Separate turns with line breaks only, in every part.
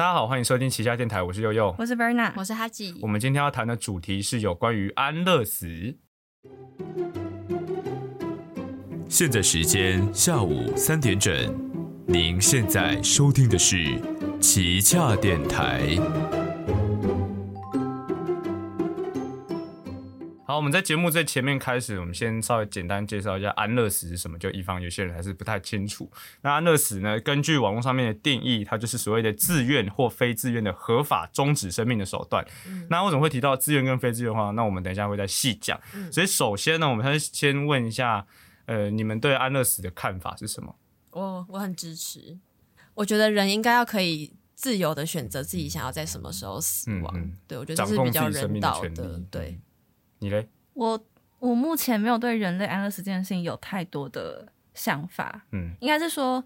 大家好，欢迎收听旗下电台，我是悠悠。
我是 Verna，
我是哈吉
我。们今天要谈的主题是有关于安乐死。
现在时间下午三点整，您现在收听的是旗下电台。
我们在节目最前面开始，我们先稍微简单介绍一下安乐死是什么，就以防有些人还是不太清楚。那安乐死呢，根据网络上面的定义，它就是所谓的自愿或非自愿的合法终止生命的手段。那为什么会提到自愿跟非自愿的话？那我们等一下会再细讲。所以首先呢，我们还是先问一下，呃，你们对安乐死的看法是什么？
我我很支持，我觉得人应该要可以自由的选择自己想要在什么时候死亡。
嗯嗯
对我觉得
掌控
这是比较
自己生命的
人道的
权利。。
对，
你嘞？
我我目前没有对人类安乐死这件事情有太多的想法，
嗯
应该是说，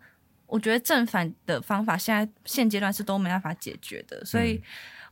我觉得正反的方法现在现阶段是都没办法解决的，所
嗯
以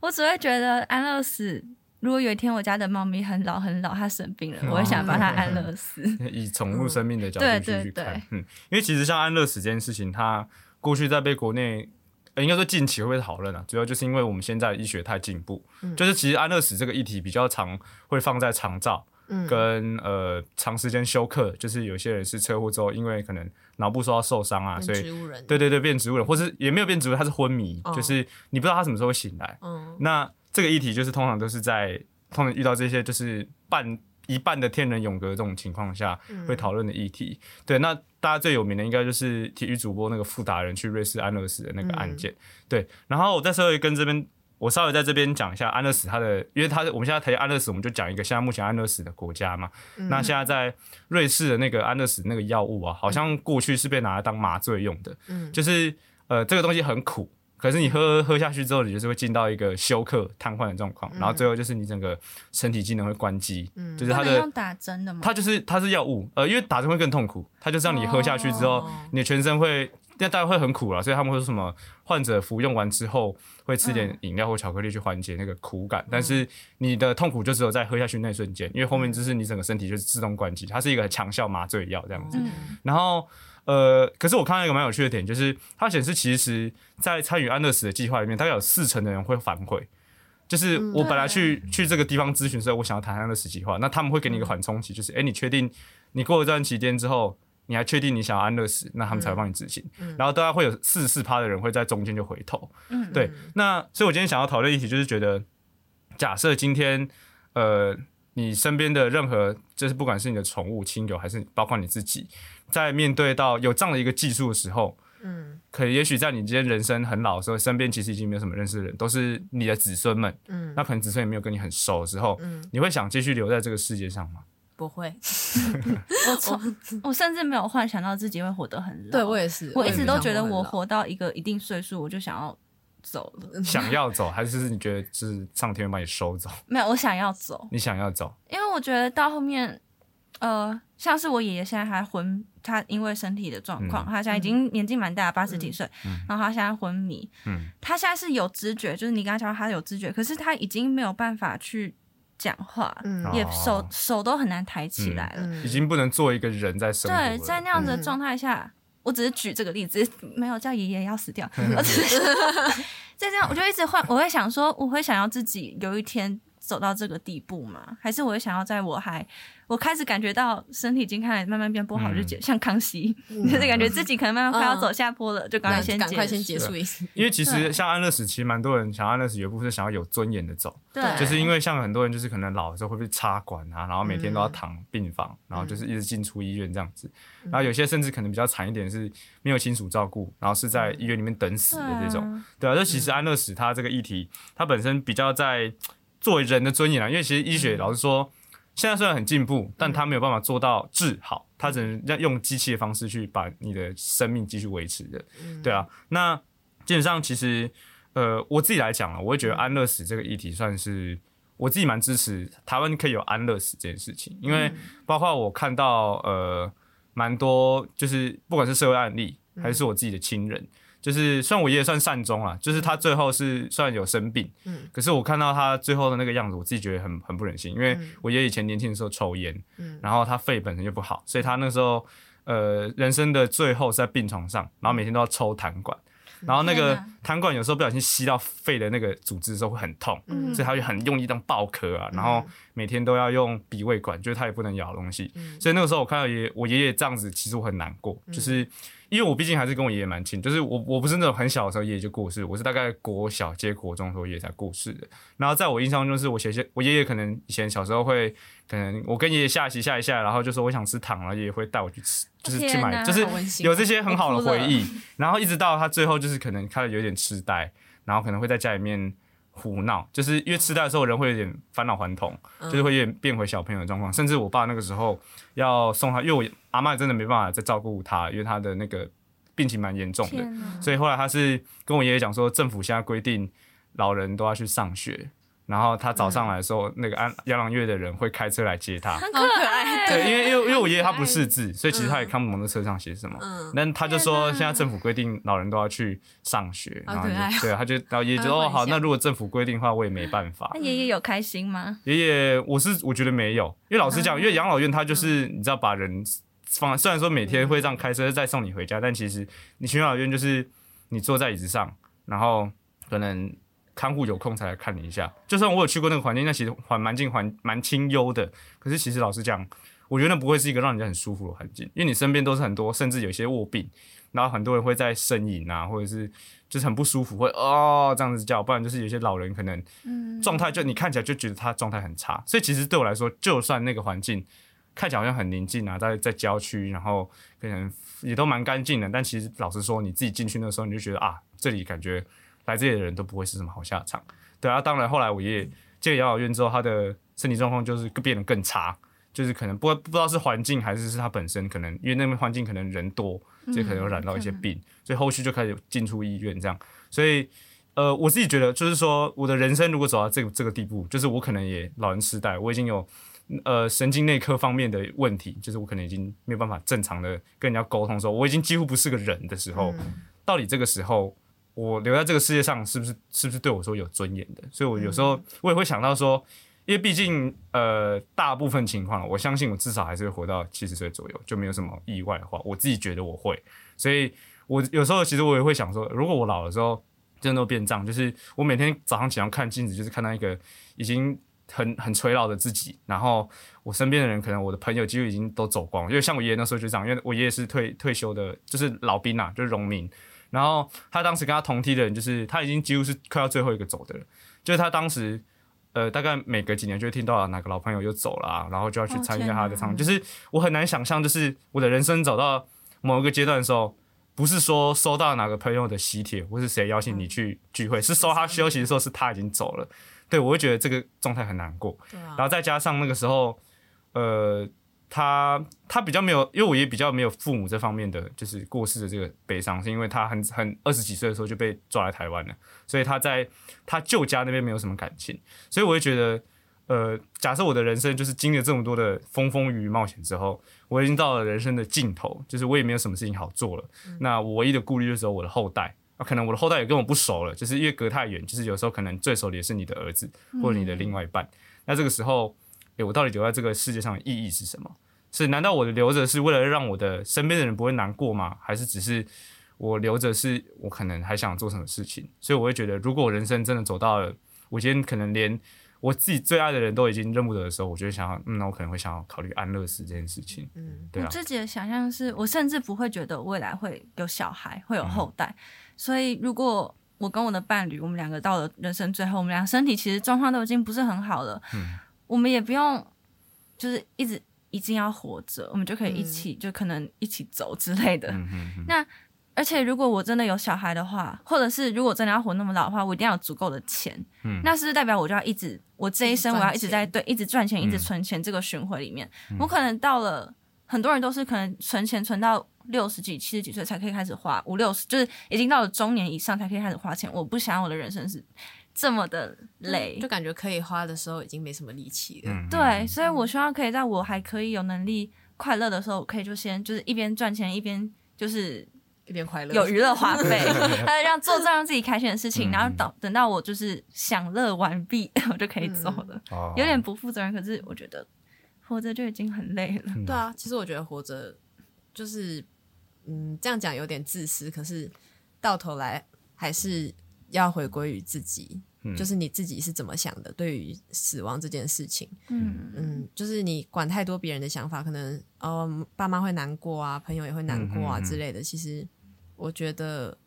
我只会觉得安乐死。如果有一天我家的猫咪很老很老，它生病了，我会想把它 安乐死。
以宠物生命的角度
对
去去看嗯，因为其实像安乐死这件事情，它过去在被国内。呃应该说近期会被讨论啊，主要就是因为我们现在的医学太进步，就是其实安乐死这个议题比较常会放在长照，
嗯
跟呃长时间休克，就是有些人是车祸之后，因为可能脑部受到受伤啊，所以。对对对变植物人，或是也没有变植物，他是昏迷，
哦
就是你不知道他什么时候会醒来，
嗯
那这个议题就是通常都是在通常遇到这些就是半一半的天人永隔这种情况下会讨论的议题。对，那大家最有名的应该就是体育主播那个富达人去瑞士安乐死的那个案件。对，然后我再稍微跟这边。我稍微在这边讲一下安乐死，它的，因为它我们现在谈安乐死，我们就讲一个现在目前安乐死的国家嘛。那现在在瑞士的那个安乐死那个药物啊，好像过去是被拿来当麻醉用的，就是呃这个东西很苦，可是你喝喝下去之后，你就是会进到一个休克、瘫痪的状况，然后最后就是你整个身体机能会关机，嗯就是它的
用打针的吗？
它就是它是药物，呃，因为打针会更痛苦，它就是让你喝下去之后，
哦
你的全身会，那大概会很苦了，所以他们会说什么，患者服用完之后会吃点饮料或巧克力去缓解那个苦感，但是你的痛苦就只有在喝下去那一瞬间，因为后面就是你整个身体就是自动关机，它是一个强效麻醉药这样子，
嗯，
然后。呃，可是我看到一个蛮有趣的点，就是它显示其实，在参与安乐死的计划里面，大概有四成的人会反悔。就是我本来去、去这个地方咨询的时候，我想要谈安乐死计划，那他们会给你一个缓冲期，就是哎，诶你确定你过了这段期间之后，你还确定你想要安乐死，那他们才会帮你执行。然后大概会有四十四趴的人会在中间就回头。
嗯
对。那所以我今天想要讨论议题，就是觉得，假设今天呃你身边的任何，就是不管是你的宠物、亲友，还是包括你自己，在面对到有这样的一个技术的时候，
嗯
可也许在你今天人生很老的时候，身边其实已经没有什么认识的人，都是你的子孙们。
嗯
那可能子孙也没有跟你很熟的时候，
嗯，
你会想继续留在这个世界上吗？
不会。
我从 我甚至没有幻想到自己会活得很老。
对我也是，
我一直都觉得我活到一个一定岁数，我就想要走了。
想要走，还是你觉得是上天把你收走？
没有，我想要走，
你想要走，
因为我觉得到后面，呃，像是我爷爷现在还昏，他因为身体的状况，
嗯。
他现在已经年纪蛮大，八十几岁，然后他现在昏迷，
嗯。
他现在是有知觉，就是你刚才讲他有知觉，可是他已经没有办法去讲话，
嗯。
也
哦
手手都很难抬起来了。
嗯。
已经不能做一个人在生活了。
对，在那样的
嗯。
状态下，我只是举这个例子，没有叫爷爷要死掉，我只是 在这样，我就一直换，我会想说，我会想要自己有一天走到这个地步吗？还是我会想要在我还我开始感觉到身体已经开始慢慢变不好，
嗯
就结像康熙，就是感觉自己可能慢慢快要走下坡了，就赶快先
赶快先
结束。
一次。
因为其实像安乐死，其实蛮多人想安乐死，有一部分是想要有尊严的走，
对，
就是因为像很多人就是可能老的时候会被插管啊，然后每天都要
嗯
躺病房，然后就是一直进出医院这样子。然后有些甚至可能比较惨一点是没有亲属照顾，然后是在医院里面等死的这种。
嗯
对啊，这其实安乐死它这个议题，它本身比较在作为人的尊严啊，因为其实医学老实说，现在虽然很进步，但它没有办法做到治好，它只能要用机器的方式去把你的生命继续维持的。对啊，那基本上其实呃，我自己来讲啊，我会觉得安乐死这个议题算是。我自己蛮支持台湾可以有安乐死这件事情，因为包括我看到呃蛮多，就是不管是社会案例还是我自己的亲人，就是虽然我爷爷算善终啊，就是他最后是虽然有生病，
嗯。
可是我看到他最后的那个样子，我自己觉得很很不忍心，因为我爷爷以前年轻的时候抽烟，
嗯。
然后他肺本身就不好，所以他那时候呃人生的最后是在病床上，然后每天都要抽痰管。然后那个痰管有时候不小心吸到肺的那个组织的时候会很痛，
嗯。
所以他就很用力当爆咳啊，然后每天都要用鼻胃管，就是他也不能咬东西，所以那个时候我看到爷我爷爷这样子，其实我很难过，就是因为我毕竟还是跟我爷爷蛮亲，就是我我不是那种很小的时候爷爷就过世，我是大概国小接国中的时候爷爷才过世的。然后在我印象中是我写些我爷爷可能以前小时候会，可能我跟爷爷下棋下一下，然后就说我想吃糖，然后爷爷会带我去吃，就是去买，就是有这些很好的回忆。然后一直到他最后就是可能开始有点痴呆，然后可能会在家里面。胡闹，就是因为痴呆的时候人会有点返老还童，就是会有点变回小朋友的状况。甚至我爸那个时候要送他，因为我阿妈真的没办法再照顾他，因为他的那个病情蛮严重的，所以后来他是跟我爷爷讲说，政府现在规定老人都要去上学，然后他早上来的时候，那个安养老院的人会开车来接他。
很
好可爱。
对，因为因为因为我爷爷他不识字，所以其实他也看不懂那车上写什么。
嗯。
但他就说现在政府规定老人都要去上学，然后就对，他就然后爷爷就说哦好，那如果政府规定的话，我也没办法。
那。爷爷有开心吗？
爷爷，我是我觉得没有，因为老实
嗯。
讲，因为养老院他就是你知道把人放，虽然说每天会这样开车再送你回家，但其实你去养老院就是你坐在椅子上，然后可能看护有空才来看你一下。就算我有去过那个环境，那其实环蛮近环蛮清幽的，可是其实老实讲，我觉得那不会是一个让人家很舒服的环境，因为你身边都是很多，甚至有一些卧病，然后很多人会在呻吟啊，或者是就是很不舒服，会哦这样子叫，不然就是有些老人可能
嗯，
状态就你看起来就觉得他状态很差，所以其实对我来说，就算那个环境看起来好像很宁静啊，在在郊区，然后可能也都蛮干净的，但其实老实说，你自己进去那时候，你就觉得啊，这里感觉来这里的人都不会是什么好下场。对啊，当然后来我爷爷进了养老院之后，他的身体状况就是变得更差。就是可能不不知道是环境还是是他本身可能因为那边环境可能人多，所以可能有染到一些病，所以后续就开始进出医院这样。所以呃，我自己觉得就是说，我的人生如果走到这个这个地步，就是我可能也老人痴呆，我已经有呃神经内科方面的问题，就是我可能已经没有办法正常的跟人家沟通的时候，我已经几乎不是个人的时候，到底这个时候我留在这个世界上是不是是不是对我说有尊严的？所以我有时候我也会想到说。因为毕竟，呃，大部分情况，我相信我至少还是会活到七十岁左右，就没有什么意外的话，我自己觉得我会。所以，我有时候其实我也会想说，如果我老的时候真的都变脏，就是我每天早上起床看镜子，就是看到一个已经很很垂老的自己，然后我身边的人，可能我的朋友几乎已经都走光了，因为像我爷爷那时候就这样，因为我爷爷是退退休的，就是老兵啊，就是农民。然后他当时跟他同梯的人，就是他已经几乎是快要最后一个走的了，就是他当时。呃，大概每隔几年就会听到哪个老朋友又走了、啊，然后就要去参加他的唱，就是我很难想象，就是我的人生走到某一个阶段的时候，不是说收到哪个朋友的喜帖，或是谁邀请你去聚会，是收他休息的时候，是他已经走了，对我会觉得这个状态很难过。然后再加上那个时候，呃，他他比较没有，因为我也比较没有父母这方面的就是过世的这个悲伤，是因为他很很二十几岁的时候就被抓来台湾了，所以他在他舅家那边没有什么感情，所以我会觉得，呃，假设我的人生就是经历了这么多的风风雨雨冒险之后，我已经到了人生的尽头，就是我也没有什么事情好做了，那我唯一的顾虑就是有我的后代。啊，可能我的后代也跟我不熟了，就是因为隔太远，就是有时候可能最熟的也是你的儿子或者你的另外一半。那这个时候，诶，我到底留在这个世界上的意义是什么？是难道我留着是为了让我的身边的人不会难过吗？还是只是我留着是我可能还想做什么事情？所以我会觉得，如果我人生真的走到了我今天可能连我自己最爱的人都已经认不得的时候，我就会想要，嗯，那我可能会想要考虑安乐死这件事情。
嗯，
对啊
我，自己的想象是我甚至不会觉得未来会有小孩，会有后代。所以如果我跟我的伴侣，我们两个到了人生最后，我们俩身体其实状况都已经不是很好了，我们也不用就是一直一定要活着，我们就可以一起，就可能一起走之类的。
嗯哼哼，
那而且如果我真的有小孩的话，或者是如果真的要活那么老的话，我一定要有足够的钱。
嗯
那是不是代表我就要一直，我这一生我要一直在对一直赚钱，一直
嗯
存钱这个循环里面？我可能到了很多人都是可能存钱存到六十几、七十几岁才可以开始花，五六十就是已经到了中年以上才可以开始花钱。我不想要我的人生是这么的累。
就，感觉可以花的时候已经没什么力气了。
嗯，
对，所以我希望可以在我还可以有能力快乐的时候，我可以就先就是一边赚钱一边就是
一边快乐，
有娱乐花 费，呃，让做这让自己开心的事情，
嗯
然后等等到我就是享乐完毕，我就可以走了。
哦。
有点不负责任，可是我觉得活着就已经很累了。
对啊，其实我觉得活着就是，嗯，这样讲有点自私，可是到头来还是要回归于自己？
嗯
就是你自己是怎么想的？对于死亡这件事情，
嗯
嗯，就是你管太多别人的想法，可能呃爸妈会难过啊，朋友也会难过啊之类的。其实我觉得，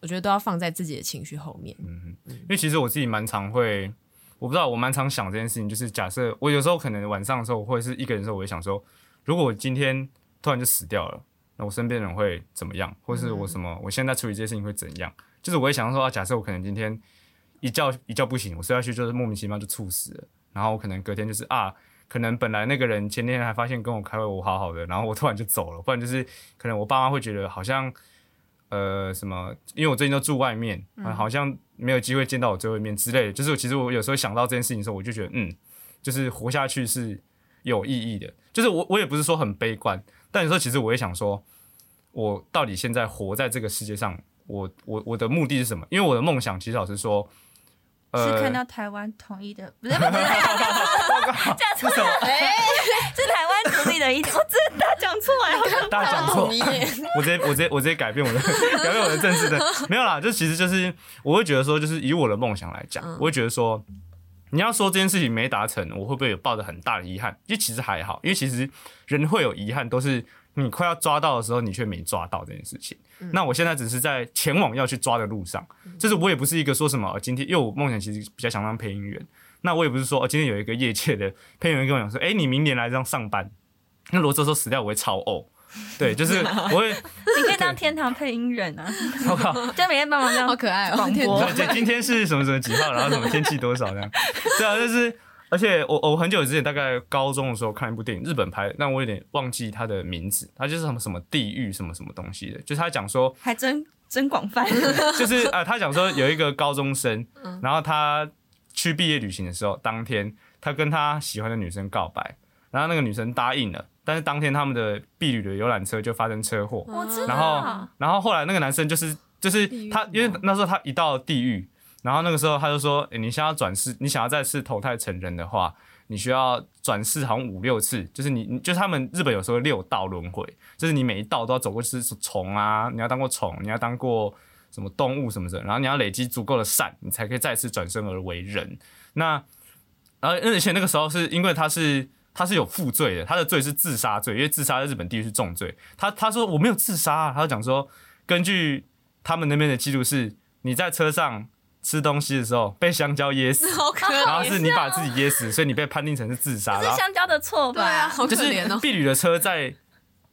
我觉得都要放在自己的情绪后面。
嗯因为其实我自己蛮常会，我不知道我蛮常想这件事情，就是假设我有时候可能晚上的时候，或者是一个人的时候，我会想说，如果我今天突然就死掉了，那我身边人会怎么样，或是我什么，我现在处理这些事情会怎样？就是我会想说，啊，假设我可能今天一觉一觉不醒，我睡下去就是莫名其妙就猝死了，然后我可能隔天就是啊。可能本来那个人前天还发现跟我开会我好好的，然后我突然就走了，不然就是可能我爸妈会觉得好像呃什么，因为我最近都住外面，啊好像没有机会见到我最后一面之类的。就是其实我有时候想到这件事情的时候，我就觉得嗯，就是活下去是有意义的。就是我我也不是说很悲观，但有时候其实我也想说，我到底现在活在这个世界上，我我我的目的是什么？因为我的梦想其实老实说，呃，
是看到台湾统一的，不是不是，这样错了，是台湾独立的一天，我真的讲错了。
大家讲错 我直接我直接我直接改变我的改变我的政治的没有啦，就其实就是我会觉得说，就是以我的梦想来讲，我会觉得说，你要说这件事情没达成，我会不会有抱着很大的遗憾？因为其实还好，因为其实人会有遗憾，都是你快要抓到的时候，你却没抓到这件事情。那我现在只是在前往要去抓的路上，就是我也不是一个说什么呃今天，因为我梦想其实比较想当配音员。那我也不是说，哦，今天有一个业界的配音员跟我讲说，哎、你明年来这样上班。那如果这时候死掉，我会超呕。对，就是我会，
你可以当天堂配音员啊，
我靠，
就每天帮忙这样
好可爱哦！
广播
对，今天是什么什么几号，然后什么天气多少这样。对啊，就是，而且我我很久之前大概高中的时候看一部电影，日本拍的，但我有点忘记它的名字，它就是什么什么地狱什么什么东西的，就是他讲说，
还真真广泛。
就是呃，他讲说有一个高中生，然后他去毕业旅行的时候，当天他跟他喜欢的女生告白，然后那个女生答应了，但是当天他们的毕旅的游览车就发生车祸，然后，然后后来那个男生就是就是他，因为那时候他一到地狱，然后那个时候他就说，诶你想要转世，你想要再次投胎成人的话，你需要转世好像五六次，就是你，你就是他们日本有时候六道轮回，就是你每一道都要走过是虫啊，你要当过虫，你要当过什么动物什么的，然后你要累积足够的善，你才可以再次转生而为人。那然后而且那个时候是因为他是。他是有负罪的，他的罪是自杀罪，因为自杀在日本地狱是重罪。他他说我没有自杀、啊，他就讲说，根据他们那边的记录是，你在车上吃东西的时候被香蕉噎死，
好可，
然后是你把自己噎死，所以你被判定成是自杀。
是香蕉的错
对啊，
吧？
好可
就是
怜哦。
婢女的车在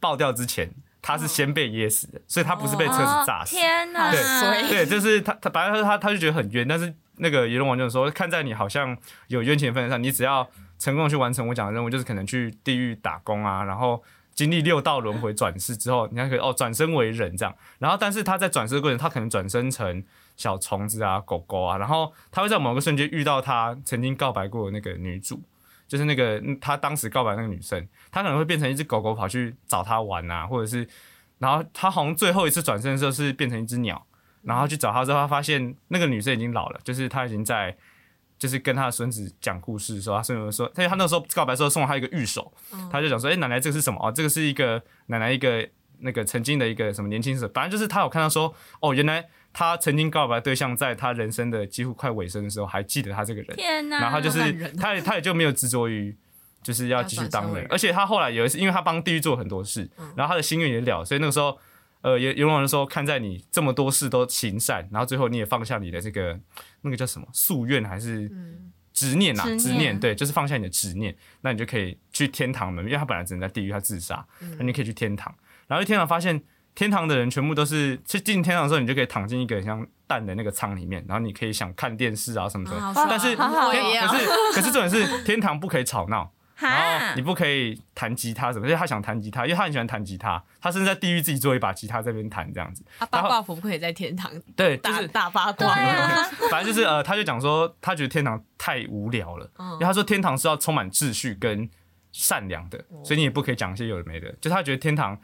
爆掉之前，他是先被噎死的，所以他不是被车子炸死。
天哪！
对
衰
对，就是他他反正他他就觉得很冤，但是那个阎罗王就说，看在你好像有冤情的份上，你只要成功去完成我讲的任务，就是可能去地狱打工啊，然后经历六道轮回转世之后，你还可以哦转身为人这样。然后但是他在转世的过程，他可能转生成小虫子啊、狗狗啊，然后他会在某个瞬间遇到他曾经告白过的那个女主。就是那个嗯他当时告白那个女生，他可能会变成一只狗狗跑去找他玩啊，或者是，然后他好像最后一次转身的时候是变成一只鸟，然后去找他之后，他发现那个女生已经老了，就是他已经在，就是跟他的孙子讲故事的时候，他孙子说，因为他那时候告白的时候送了他一个玉手，他就讲说，哎、奶奶这个是什么？哦，这个是一个奶奶一个那个曾经的一个什么年轻时，反正就是他有看到说，哦，原来他曾经告白对象在他人生的几乎快尾声的时候还记得他这个人，
天哪！
然后他就是他也他也就没有执着于就是要继续当
人，
而且他后来有一次，因为他帮地狱做很多事，然后他的心愿也了，所以那个时候，呃，也有人说看在你这么多事都行善，然后最后你也放下你的这个那个叫什么夙愿还是执念啊，
执念。
念对，就是放下你的执念，那你就可以去天堂门，因为他本来只能在地狱，他自杀，那你可以去天堂，然后去天堂发现。天堂的人全部都是去进天堂的时候，你就可以躺进一个很像蛋的那个舱里面，然后你可以想看电视啊什么的。
啊
但是可是可是重点是天堂不可以吵闹，然
哈？
后你不可以弹吉他什么，因为他想弹吉他，因为他很喜欢弹吉他，他甚至在地狱自己做一把吉他在那边弹这样子。
啊，八卦婆不可以在天堂
对，就
大
是
大八
对
卦，
啊，
反正就是呃，他就讲说他觉得天堂太无聊了，因为他说天堂是要充满秩序跟善良的，所以你也不可以讲一些有的没的。就他觉得天堂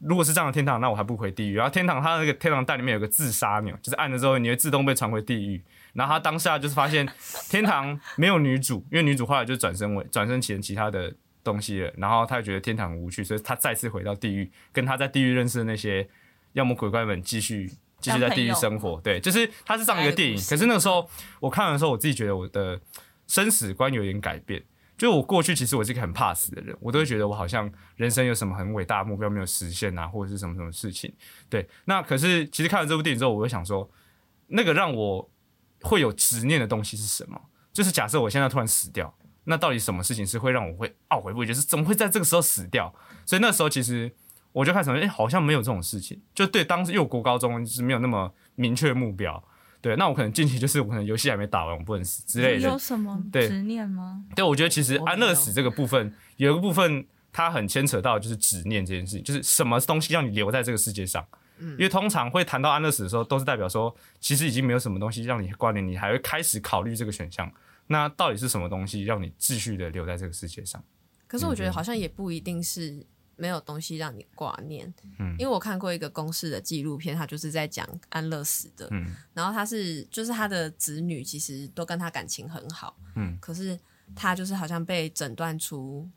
如果是这样的天堂，那我还不回地狱。然后天堂它那个天堂蛋里面有个自杀钮，就是按了之后你会自动被传回地狱。然后他当下就是发现天堂没有女主，因为女主后来就转身为转身前其他的东西了。然后他就觉得天堂很无趣，所以他再次回到地狱，跟他在地狱认识的那些妖魔鬼怪们继续继续在地狱生活。对，就是它是这样一个电影，
可
是那个时候我看完的时候，我自己觉得我的生死观有点改变。就我过去其实我是一个很怕死的人，我都会觉得我好像人生有什么很伟大的目标没有实现啊，或者是什么什么事情。对，那可是其实看完这部电影之后，我会想说，那个让我会有执念的东西是什么？就是假设我现在突然死掉，那到底什么事情是会让我会懊悔不已？就是怎么会在这个时候死掉？所以那时候其实我就开始哎、诶好像没有这种事情。就对当时又国高中就是没有那么明确目标。对，那我可能近期就是我可能游戏还没打完，我不能死之类的
有。什么
对
执念吗？
对，我觉得其实安乐死这个部分有一个部分，它很牵扯到就是执念这件事情，就是什么东西让你留在这个世界上。因为通常会谈到安乐死的时候，都是代表说，其实已经没有什么东西让你关联，你还会开始考虑这个选项。那到底是什么东西让你继续的留在这个世界上？
可是我觉得好像也不一定是没有东西让你挂念，
嗯。
因为我看过一个公式的纪录片，他就是在讲安乐死的，
嗯。
然后他是就是他的子女其实都跟他感情很好，
嗯。
可是他就是好像被诊断出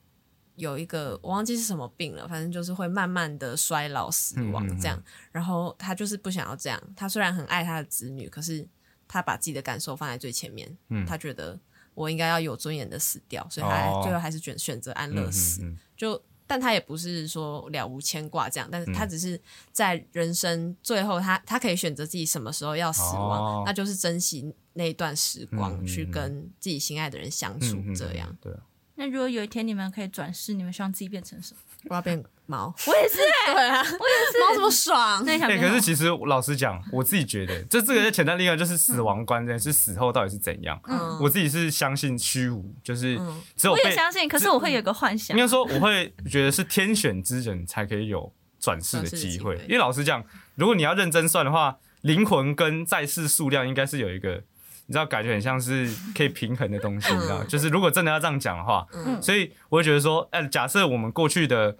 有一个我忘记是什么病了，反正就是会慢慢的衰老死亡
嗯嗯。嗯
这样，然后他就是不想要这样，他虽然很爱他的子女，可是他把自己的感受放在最前面，
嗯。
他觉得我应该要有尊严的死掉，所以他
哦。
最后还是选选择安乐死。
嗯嗯。
就但他也不是说了无牵挂这样，但是
嗯
他只是在人生最后他，他可以选择自己什么时候要死亡，
哦
那就是珍惜那一段时光，去跟自己心爱的人相处，这样。
对啊。
那如果有一天你们可以转世，你们希望自己变成什么？
我要变猫，
我也是、欸，
对啊，我也是，猫这么爽，
哎、
那你想变什么
可是其实老实讲，我自己觉得，这这个简单例案就是死亡观这件事，死后到底是怎样？
嗯。
我自己是相信虚无，就是只有被
也相信，可是我会有个幻想。
应，该说，我会觉得是天选之人才可以有转世的机会
转世的机会。
因为老实讲，如果你要认真算的话，灵魂跟在世数量应该是有一个，你知道，感觉很像是可以平衡的东西，你知道？就是如果真的要这样讲的话，
嗯
所以我会觉得说，哎、假设我们过去的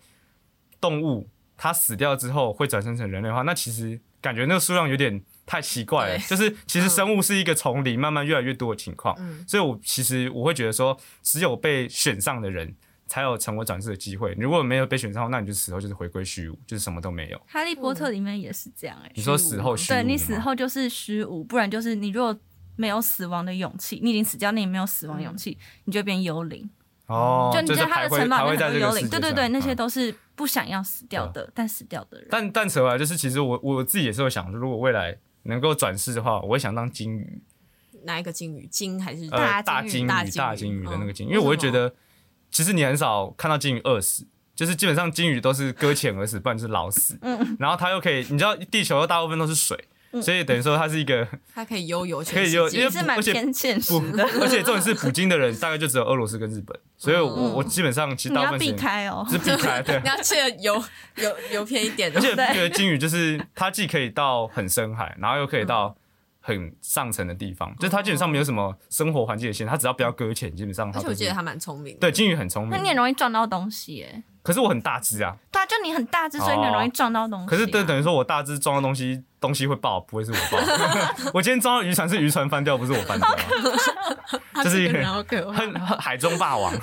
动物它死掉之后会转生成人类的话，那其实感觉那个数量有点太奇怪了。就是其实生物是一个从零慢慢越来越多的情况，
嗯
所以我其实我会觉得说，只有被选上的人才有成为转世的机会。如果没有被选上，那你就死后就是回归虚无，就是什么都没有。
哈利波特里面也是这样哎、
你说死后虚无，
对你死后就是虚无，不然就是你如果没有死亡的勇气，你已经死掉，那你没有死亡勇气，你就变幽灵。
哦，
就你
是
在他的城堡里面
徘徊在这个
很多幽灵，对对对，那些
嗯
都是不想要死掉的，但死掉的人。
但但扯回来，就是其实我我自己也是会想，如果未来能够转世的话，我会想当金鱼，
哪一个金鱼？金还是
呃，
大金鱼
大金鱼、的那个金因为我会觉得，其实你很少看到金鱼饿死，就是基本上金鱼都是搁浅而死，不然就是老死。
嗯
然后它又可以，你知道地球大部分都是水，所以等于说它是一个
它可以悠游全
可以
世界，
悠因为
也是蛮
而且
偏现实的，，
而且重点是捕鲸的人大概就只有俄罗斯跟日本，所以我
嗯
我基本上其实大部分时间
开哦。
是避开，对
你。要记得游游游偏一点的，
而且我觉得金鱼就是它既可以到很深海，然后又可以到很上层的地方，就是它基本上没有什么生活环境的限制，它只要不要搁浅，基本上它都是
而且我记得它蛮聪明的，
对金鱼很聪明
那你。很容易撞到东西耶。
可是我很大只啊，
对啊，就你很大只，所以你很容易撞到东西啊。
可是等等于说我大只撞到东西，东西会爆，不会是我爆。我今天撞到渔船是渔船翻掉，不是我翻掉 这是一个海中霸王，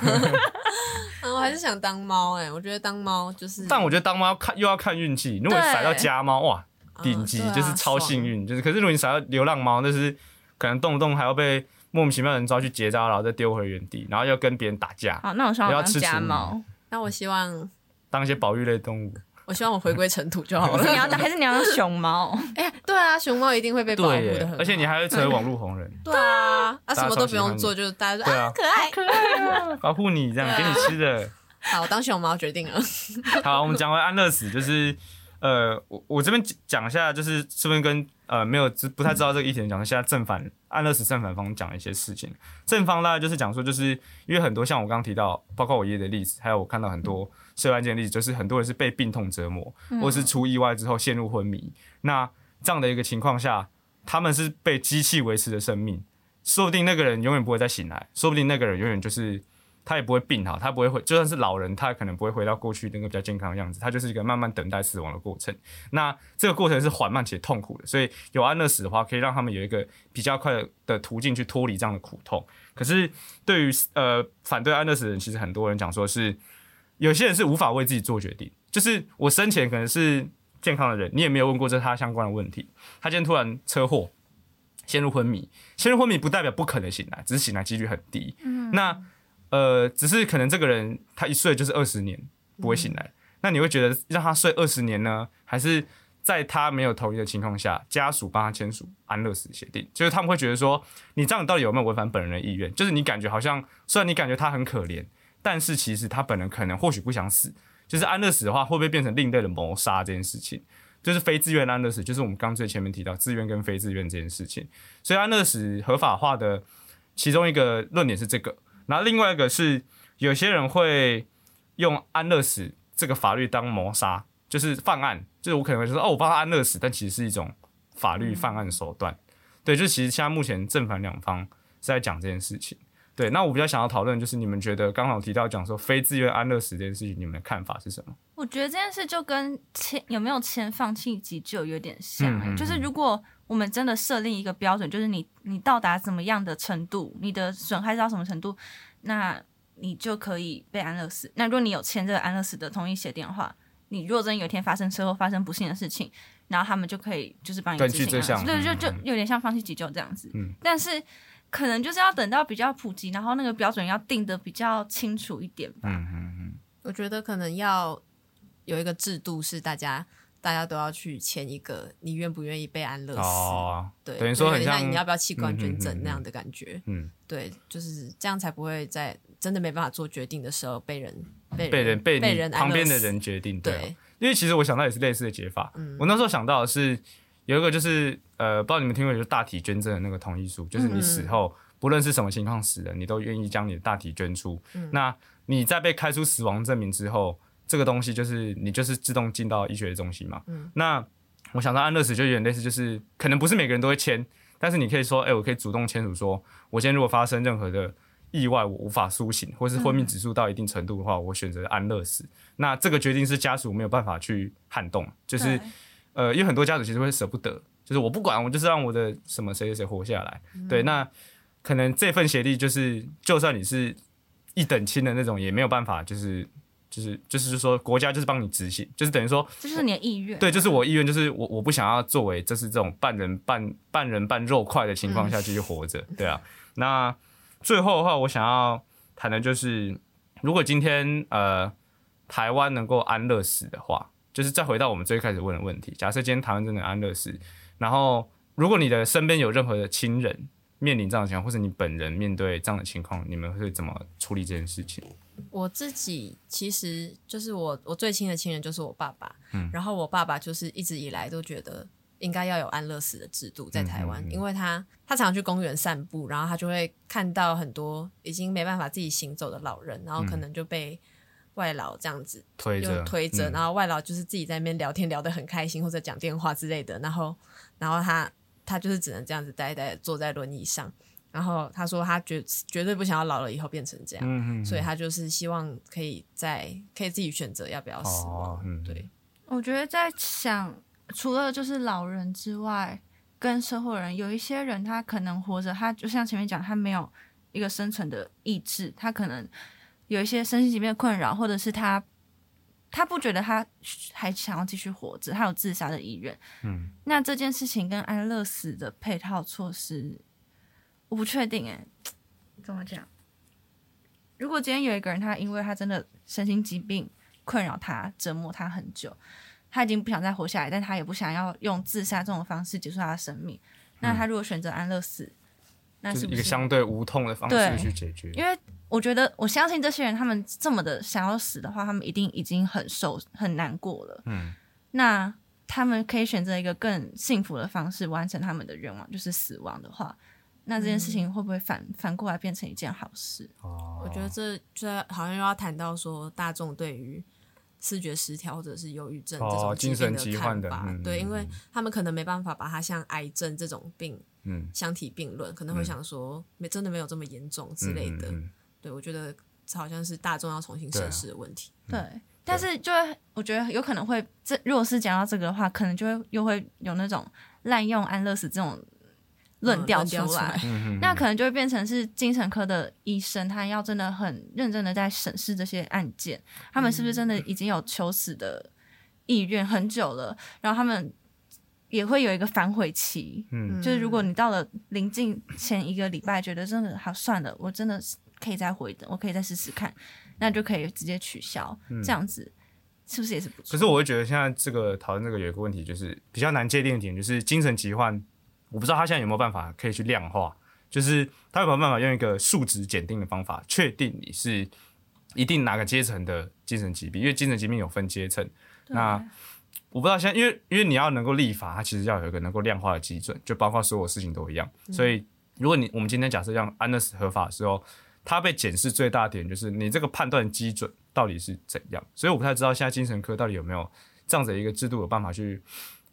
嗯，我还是想当猫哎，我觉得当猫就是，
但我觉得当猫看又要看运气。如果甩到家猫，哇，
嗯
顶级就是超幸运。就是可是如果你甩到流浪猫，那是可能动不动还要被莫名其妙的人抓去结扎，然后再丢回原地，然后要跟别人打架，
好，那我希望我当
不要吃厨
家猫
余。
那我希望，
当一些保育类动物。
我希望我回归尘土就好了
你。要当还是你要当熊猫？
哎，对啊，熊猫一定会被保护的很，
而且你还会成为网络红人，
对啊，啊什么都不用做，就是大家说啊可爱可爱。
保护你这样，给你吃的。
好，我当熊猫决定了。
好，我们讲回安乐死，就是呃，我我这边讲一下，就是顺便跟呃没有知不太知道这个议题讲，一下正反安乐死正反方讲一些事情。正方大概就是讲说，就是因为很多像我刚刚提到，包括我爷爷的例子，还有我看到很多社会案件的例子，就是很多人是被病痛折磨，或是出意外之后陷入昏迷。那这样的一个情况下，他们是被机器维持的生命，说不定那个人永远不会再醒来，说不定那个人永远就是他也不会病好，他不会回，就算是老人，他可能不会回到过去那个比较健康的样子，他就是一个慢慢等待死亡的过程。那这个过程是缓慢且痛苦的，所以有安乐死的话，可以让他们有一个比较快的途径去脱离这样的苦痛。可是对于呃反对安乐死的人，其实很多人讲说是有些人是无法为自己做决定，就是我生前可能是健康的人，你也没有问过这他相关的问题，他今天突然车祸陷入昏迷，陷入昏迷不代表不可能醒来，只是醒来几率很低。嗯，那呃，只是可能这个人他一睡就是二十年不会醒来，那你会觉得让他睡二十年呢，还是在他没有同意的情况下，家属帮他签署安乐死协定？就是他们会觉得说，你这样到底有没有违反本人的意愿？就是你感觉好像，虽然你感觉他很可怜，但是其实他本人可能或许不想死。就是安乐死的话，会不会变成另类的谋杀这件事情？就是非自愿安乐死，就是我们刚最前面提到自愿跟非自愿这件事情。所以安乐死合法化的其中一个论点是这个，然后另外一个是有些人会用安乐死这个法律当谋杀，就是犯案，就是我可能会说哦，我帮他安乐死，但其实是一种法律犯案手段。对，就其实现在目前正反两方是在讲这件事情。对，那我比较想要讨论就是你们觉得刚好提到讲说非自愿安乐死这件事情，你们的看法是什么？
我觉得这件事就跟签有没有签放弃急救有点像，就是如果我们真的设定一个标准，就是你你到达怎么样的程度，你的损害到什么程度，那你就可以被安乐死。那如果你有签这个安乐死的同意写的话，你如果真有一天发生车祸、发生不幸的事情，然后他们就可以就是帮你执行对，就就有点像放弃急救这样子。嗯，但是。可能就是要等到比较普及，然后那个标准要定的比较清楚一点吧。嗯嗯
嗯，我觉得可能要有一个制度，是大家大家都要去签一个，你愿不愿意被安乐死？哦，对，
等于说很像
你要不要器官捐赠那样的感觉。嗯，对，就是这样才不会在真的没办法做决定的时候被人被
被人
被
被人旁边的人决定。对，因为其实我想到也是类似的解法。我那时候想到的是。有一个就是呃，不知道你们听过，就是大体捐赠的那个同意书，就是你死后不论是什么情况死的，你都愿意将你的大体捐出。那你在被开出死亡证明之后，这个东西就是你就是自动进到医学中心嘛。嗯那我想到安乐死就有点类似，就是可能不是每个人都会签，但是你可以说，哎，我可以主动签署，说我今天如果发生任何的意外，我无法苏醒，或是昏迷指数到一定程度的话，我选择安乐死。那这个决定是家属没有办法去撼动，就是。呃，因为很多家属其实会舍不得，就是我不管，我就是让我的什么谁谁谁活下来。对，那可能这份协议就是，就算你是一等亲的那种，也没有办法，就是就是就是说，国家就是帮你执行，就是等于说，
这就是你的意愿。
对，就是我意愿，就是我我不想要作为，就是这种半人半半人半肉块的情况下继续活着。对啊，那最后的话，我想要谈的就是，如果今天呃台湾能够安乐死的话。就是再回到我们最开始问的问题，假设今天台湾真的安乐死，然后如果你的身边有任何的亲人面临这样的情况，或者你本人面对这样的情况，你们会怎么处理这件事情？
我自己其实就是我我最亲的亲人就是我爸爸，嗯，然后我爸爸就是一直以来都觉得应该要有安乐死的制度在台湾，因为他他常常去公园散步，然后他就会看到很多已经没办法自己行走的老人，然后可能就被。外劳这样子
推着
推着，然后外劳就是自己在那边聊天聊得很开心，或者讲电话之类的。然后，然后他他就是只能这样子呆呆坐在轮椅上。然后他说他绝绝对不想要老了以后变成这样，所以他就是希望可以在可以自己选择要不要死亡。对，
我觉得在想除了就是老人之外，跟社会人有一些人他可能活着，他就像前面讲，他没有一个生存的意志，他可能。有一些身心疾病的困扰，或者是他，他不觉得他还想要继续活着，他有自杀的意愿。嗯，那这件事情跟安乐死的配套措施，我不确定哎，怎么讲？如果今天有一个人，他因为他真的身心疾病困扰他、折磨他很久，他已经不想再活下来，但他也不想要用自杀这种方式结束他的生命，那他如果选择安乐死，那是
一个相对无痛的方式去解决，
因为。我觉得我相信这些人，他们这么的想要死的话，他们一定已经很受很难过了。嗯，那他们可以选择一个更幸福的方式完成他们的愿望，就是死亡的话，那这件事情会不会反反过来变成一件好事？
哦，我觉得这这好像又要谈到说大众对于视觉失调或者是忧郁症这种
精神疾患
的对，因为他们可能没办法把它像癌症这种病嗯。相提并论，可能会想说没真的没有这么严重之类的。对，我觉得这好像是大众要重新审视的问题。
对，但是就会我觉得有可能会，这如果是讲到这个的话，可能就会又会有那种滥用安乐死这种论调出来。那可能就会变成是精神科的医生，他要真的很认真的在审视这些案件，他们是不是真的已经有求死的意愿很久了，然后他们也会有一个反悔期。
嗯
就是如果你到了临近前一个礼拜，觉得真的好算了，我真的是可以再回的，我可以再试试看，那就可以直接取消，这样子是不是也是不错？
可是我会觉得现在这个讨论这个有一个问题，就是比较难界定的点，就是精神疾患，我不知道他现在有没有办法可以去量化，就是他有没有办法用一个数值检定的方法，确定你是一定哪个阶层的精神疾病，因为精神疾病有分阶层。那我不知道现在，因为因为你要能够立法，它其实要有一个能够量化的基准，就包括所有事情都一样。所以，如果你我们今天假设让安乐死合法的时候，它被检视最大点就是你这个判断基准到底是怎样。所以我不太知道现在精神科到底有没有这样子的一个制度有办法去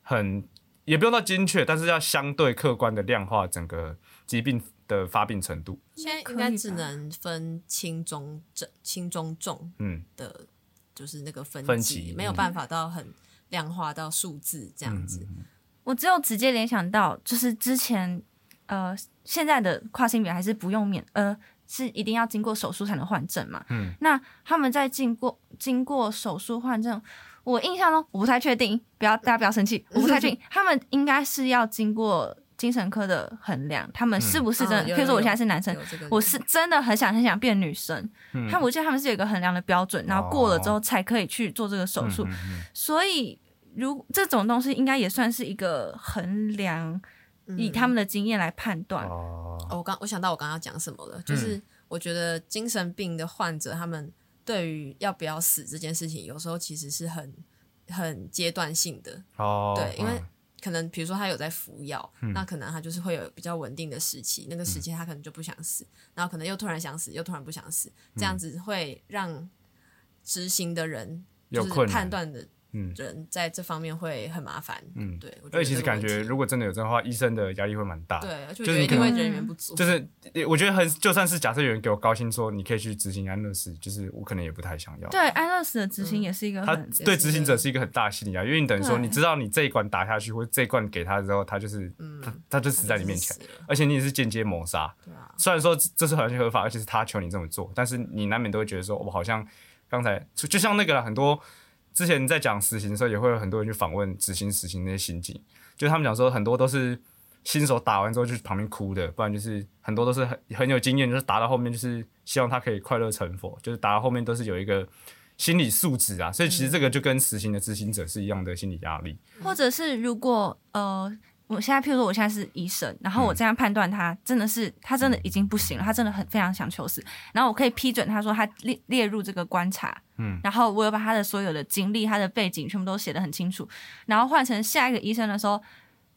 很也不用到精确，但是要相对客观的量化整个疾病的发病程度。
现在应该只能分轻中症、轻中重
嗯，
的，就是那个分
分
级，
级
没有办法到很量化到数字这样子。
我只有直接联想到，就是之前呃，现在的跨性别还是不用免呃，是一定要经过手术才能换证嘛。
嗯，
那他们在经过经过手术换证，我印象中我不太确定，不要大家不要生气，我不太确定，他们应该是要经过精神科的衡量，他们是不是真的？
嗯有
比如说我现在是男生，
这个
我是真的很想很想变女生，他们我记得他们是有一个衡量的标准，然后过了之后才可以去做这个手术。所以，如这种东西应该也算是一个衡量，以他们的经验来判断。
哦，
哦我刚我想到我刚刚讲什么了，就是我觉得精神病的患者他们对于要不要死这件事情，有时候其实是很很阶段性的。
哦，
对，因为
嗯
可能比如说他有在服药，那可能他就是会有比较稳定的时期，那个时期他可能就不想死，然后可能又突然想死，又突然不想死，这样子会让执行的人就是
有困难
判断的
嗯
人在这方面会很麻烦。
嗯
对，
而且其实感觉，如果真的有这样的话，医生的压力会蛮大的。
对，就
就是你可能
觉得一定会人员不足，
就是我觉得很，就算是假设有人给我高薪说你可以去执行安乐死，就是我可能也不太想要。
对，安乐死的执行也是一个
他
很，
对执行者是一个很大的心理压力，因为你等于说你知道你这一管打下去，或者这一罐给他之后，他就是、他他就死在你面前而且你也是间接谋杀。
对啊，
虽然说这这是完全合法，而且是他求你这么做，但是你难免都会觉得说，我好像刚才就就像那个很多之前在讲死刑的时候，也会有很多人去访问执行死刑那些刑警，就他们讲说很多都是新手打完之后就去旁边哭的，不然就是很多都是很很有经验，就是打到后面就是希望他可以快乐成佛，就是打到后面都是有一个心理素质啊，所以其实这个就跟死刑的执行者是一样的心理压力。
或者是如果呃，我现在譬如说我现在是医生，然后我这样判断他真的是他真的已经不行了，他真的很非常想求死，然后我可以批准他说他列列入这个观察，
嗯，
然后我有把他的所有的经历、他的背景全部都写得很清楚，然后换成下一个医生的时候，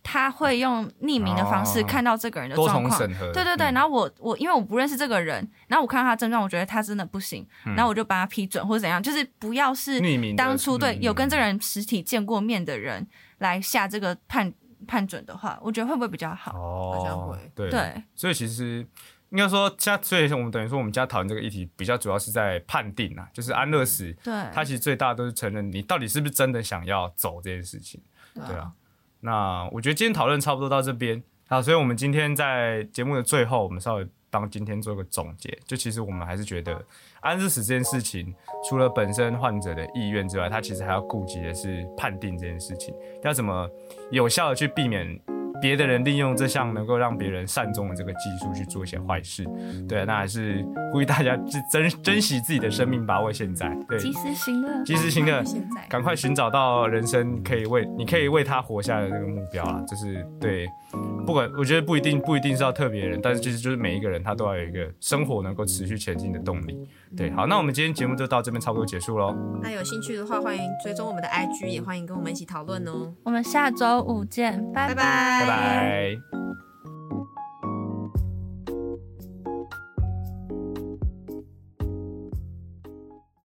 他会用匿名的方式
哦
看到这个人的状况。对对对，
嗯。
然后我我因为我不认识这个人，然后我看到他的症状，我觉得他真的不行，然后我就把他批准或者怎样，就是不要是
嗯匿名
当初对
嗯
有跟这个人实体见过面的人来下这个判判准的话，我觉得会不会比较好？
哦，
好像会。
对。
对，
所以其实应该说，家所以我们等于说，我们家讨论这个议题，比较主要是在判定啊，就是安乐死，
对，
它其实最大都是承认你到底是不是真的想要走这件事情，对啊。那我觉得今天讨论差不多到这边，好，所以我们今天在节目的最后，我们稍微当今天做个总结。就其实我们还是觉得安乐死这件事情，除了本身患者的意愿之外，他其实还要顾及的是判定这件事情，要怎么有效的去避免别的人利用这项能够让别人善终的这个技术去做一些坏事。对，那还是呼吁大家去珍珍惜自己的生命，把握现在。对，
及时行乐，
及时行乐，赶快寻找到人生可以为你可以为他活下的这个目标啊！就是对，不管我觉得不一定不一定是要特别人，但是其实就是每一个人他都要有一个生活能够持续前进的动力。对，好，那我们今天节目就到这边差不多结束喽。
那有兴趣的话，欢迎追踪我们的 IG，也欢迎跟我们一起讨论哦。
我们下周五见，
拜
拜
拜拜。